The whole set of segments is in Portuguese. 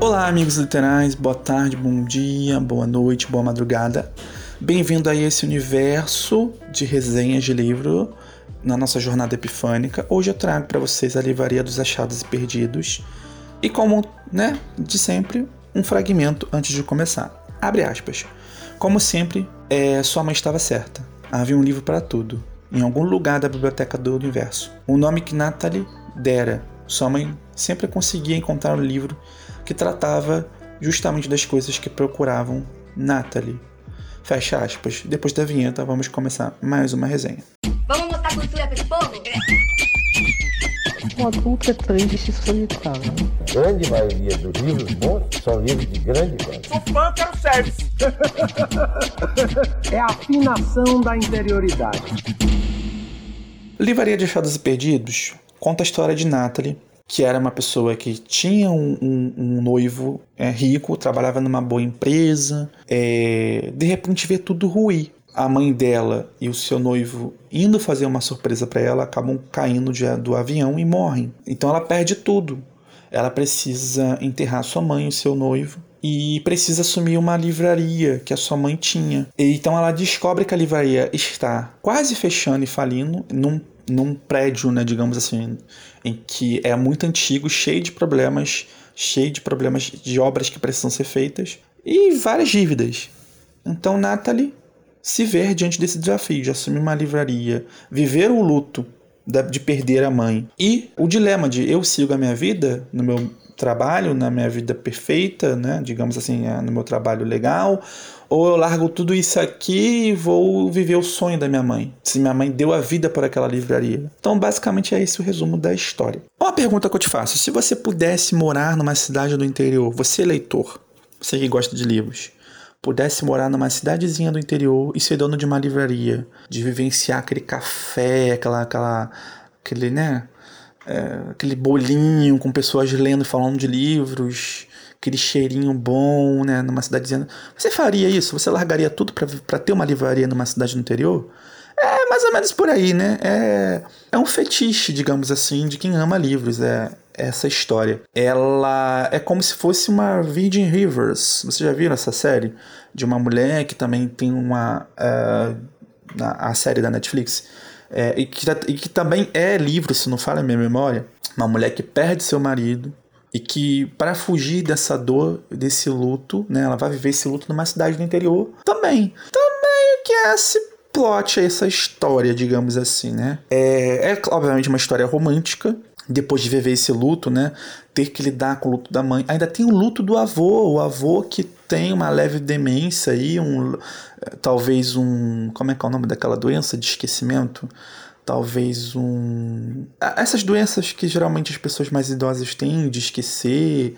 Olá, amigos literais, boa tarde, bom dia, boa noite, boa madrugada. Bem-vindo a esse universo de resenhas de livro na nossa jornada epifânica. Hoje eu trago para vocês a Livraria dos Achados e Perdidos. E como, né, de sempre, um fragmento antes de começar. Abre aspas. Como sempre, é, sua mãe estava certa. Havia um livro para tudo, em algum lugar da biblioteca do universo. O nome que Natalie dera. Sua mãe sempre conseguia encontrar um livro que tratava justamente das coisas que procuravam Natalie. Fecha aspas. Depois da vinheta, vamos começar mais uma resenha. Vamos mostrar cultura para esse povo? Um adulto é triste e solitário. Grande maioria dos livros bons são livros de grande qualidade. Sou fã, quero service. é a afinação da interioridade. Livraria de Achados e Perdidos conta a história de Natalie, que era uma pessoa que tinha um, um, um noivo é, rico, trabalhava numa boa empresa, é, de repente vê tudo ruim. A mãe dela e o seu noivo indo fazer uma surpresa para ela acabam caindo de, do avião e morrem. Então ela perde tudo. Ela precisa enterrar sua mãe e seu noivo e precisa assumir uma livraria que a sua mãe tinha. E então ela descobre que a livraria está quase fechando e falindo num num prédio, né, digamos assim, em que é muito antigo, cheio de problemas, cheio de problemas de obras que precisam ser feitas e várias dívidas. Então Natalie se vê diante desse desafio de assumir uma livraria, viver o luto de perder a mãe e o dilema de eu sigo a minha vida no meu trabalho, na minha vida perfeita, né, digamos assim, no meu trabalho legal, ou eu largo tudo isso aqui e vou viver o sonho da minha mãe. Se minha mãe deu a vida por aquela livraria. Então, basicamente, é esse o resumo da história. Uma pergunta que eu te faço: se você pudesse morar numa cidade do interior, você leitor, você que gosta de livros, pudesse morar numa cidadezinha do interior e ser dono de uma livraria, de vivenciar aquele café, aquela, aquela aquele, né, é, aquele bolinho com pessoas lendo, falando de livros, aquele cheirinho bom, né, numa cidadezinha. Você faria isso? Você largaria tudo para ter uma livraria numa cidade no interior? É mais ou menos por aí, né? É, é um fetiche, digamos assim, de quem ama livros. É essa história. Ela é como se fosse uma Virgin Rivers. Você já viu essa série? De uma mulher que também tem uma. Uh, a série da Netflix. É, e, que, e que também é livro, se não fala a minha memória. Uma mulher que perde seu marido e que para fugir dessa dor, desse luto, né, ela vai viver esse luto numa cidade do interior também. Também que é esse plot, essa história, digamos assim, né? É, é obviamente uma história romântica, depois de viver esse luto, né, ter que lidar com o luto da mãe. Ainda tem o luto do avô, o avô que tem uma leve demência aí, um talvez um, como é que é o nome daquela doença de esquecimento? talvez um. Essas doenças que geralmente as pessoas mais idosas têm de esquecer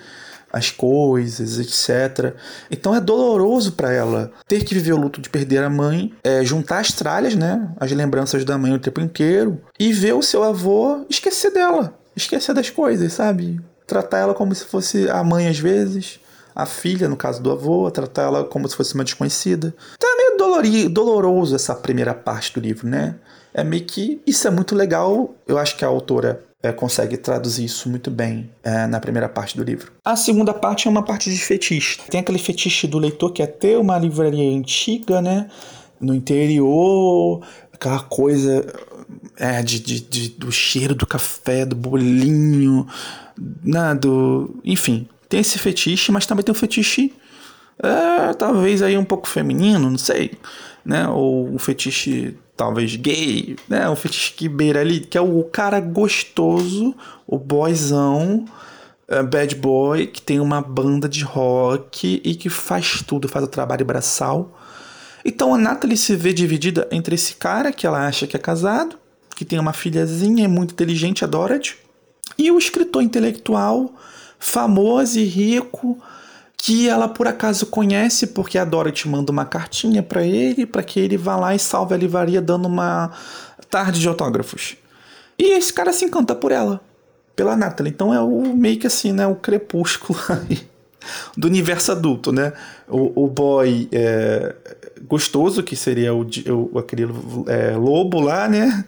as coisas, etc. Então é doloroso para ela ter que viver o luto de perder a mãe, é, juntar as tralhas, né, as lembranças da mãe o tempo inteiro e ver o seu avô esquecer dela, esquecer das coisas, sabe? Tratar ela como se fosse a mãe às vezes, a filha, no caso do avô, tratar ela como se fosse uma desconhecida. Então é meio dolori, doloroso essa primeira parte do livro, né? é meio que isso é muito legal. Eu acho que a autora é, consegue traduzir isso muito bem é, na primeira parte do livro. A segunda parte é uma parte de fetiche. Tem aquele fetiche do leitor que é ter uma livraria antiga, né? No interior, aquela coisa é, de, de, de, do cheiro do café, do bolinho, né, do, enfim, tem esse fetiche, mas também tem um fetiche é, talvez aí um pouco feminino, não sei, né? Ou um fetiche talvez gay, né? Um fetiche que beira ali, que é o cara gostoso, o boyzão, uh, bad boy, que tem uma banda de rock e que faz tudo, faz o trabalho braçal. Então a Natalie se vê dividida entre esse cara que ela acha que é casado, que tem uma filhazinha, é muito inteligente, a Dorothy, e o escritor intelectual, famoso e rico, que ela por acaso conhece porque a Dorothy manda uma cartinha para ele para que ele vá lá e salve a livraria dando uma tarde de autógrafos. E esse cara se encanta por ela, pela Natalie. Então é o meio que assim, né, o crepúsculo aí do universo adulto, né? O, o boy é, gostoso, que seria o, o aquele é, lobo lá, né?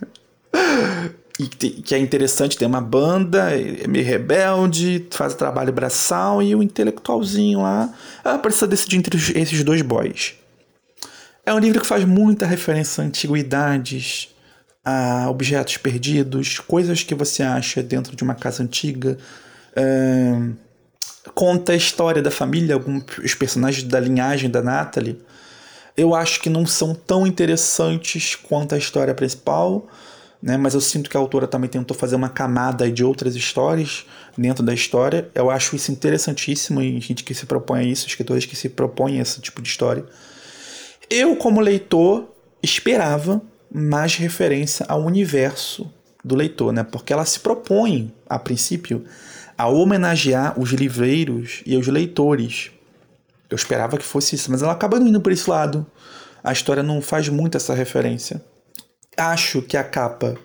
Que, que é interessante, tem uma banda, é meio rebelde, faz trabalho braçal e o intelectualzinho lá ela precisa decidir entre esses dois boys. É um livro que faz muita referência a antiguidades, a objetos perdidos, coisas que você acha dentro de uma casa antiga. É... Conta a história da família, alguns personagens da linhagem da Natalie. Eu acho que não são tão interessantes quanto a história principal, né? mas eu sinto que a autora também tentou fazer uma camada de outras histórias dentro da história. Eu acho isso interessantíssimo em gente que se propõe a isso, escritores que se propõem a esse tipo de história. Eu, como leitor, esperava mais referência ao universo do leitor, né? Porque ela se propõe, a princípio, a homenagear os livreiros e os leitores. Eu esperava que fosse isso, mas ela acaba indo por esse lado. A história não faz muito essa referência. Acho que a capa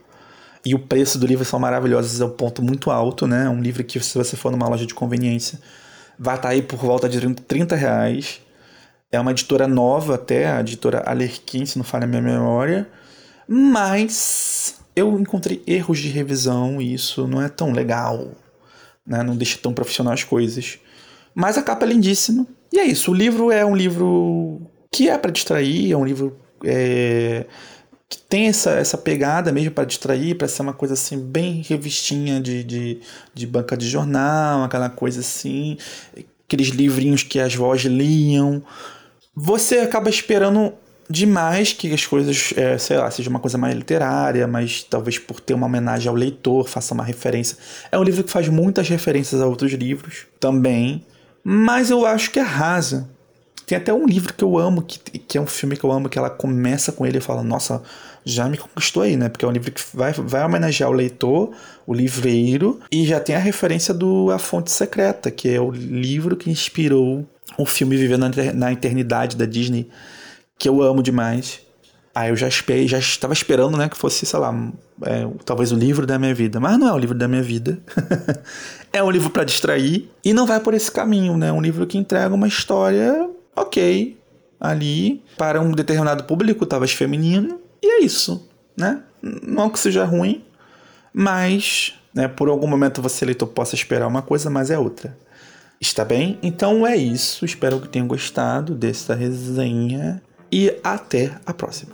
e o preço do livro são maravilhosos, é um ponto muito alto, né? Um livro que, se você for numa loja de conveniência, vai estar aí por volta de 30 reais. É uma editora nova até, a editora Alerquim, se não falha a minha memória. Mas eu encontrei erros de revisão e isso não é tão legal. Né? Não deixa tão profissional as coisas. Mas a capa é lindíssima. E é isso. O livro é um livro que é para distrair, é um livro é, que tem essa, essa pegada mesmo para distrair, para ser uma coisa assim, bem revistinha de, de, de banca de jornal, aquela coisa assim, aqueles livrinhos que as vozes liam você acaba esperando demais que as coisas, é, sei lá, seja uma coisa mais literária, mas talvez por ter uma homenagem ao leitor, faça uma referência. É um livro que faz muitas referências a outros livros também, mas eu acho que é rasa. Tem até um livro que eu amo, que, que é um filme que eu amo, que ela começa com ele e fala, nossa, já me conquistou aí, né? Porque é um livro que vai, vai homenagear o leitor, o livreiro, e já tem a referência do A Fonte Secreta, que é o livro que inspirou o filme Vivendo na Eternidade da Disney, que eu amo demais. Aí eu já esperei, já estava esperando, né, que fosse, sei lá, é, talvez o livro da minha vida. Mas não é o livro da minha vida. é um livro para distrair e não vai por esse caminho, né? Um livro que entrega uma história ok ali para um determinado público, talvez feminino, e é isso, né? Não que seja ruim, mas, né, por algum momento você leitor possa esperar uma coisa, mas é outra. Está bem? Então é isso. Espero que tenham gostado dessa resenha e até a próxima.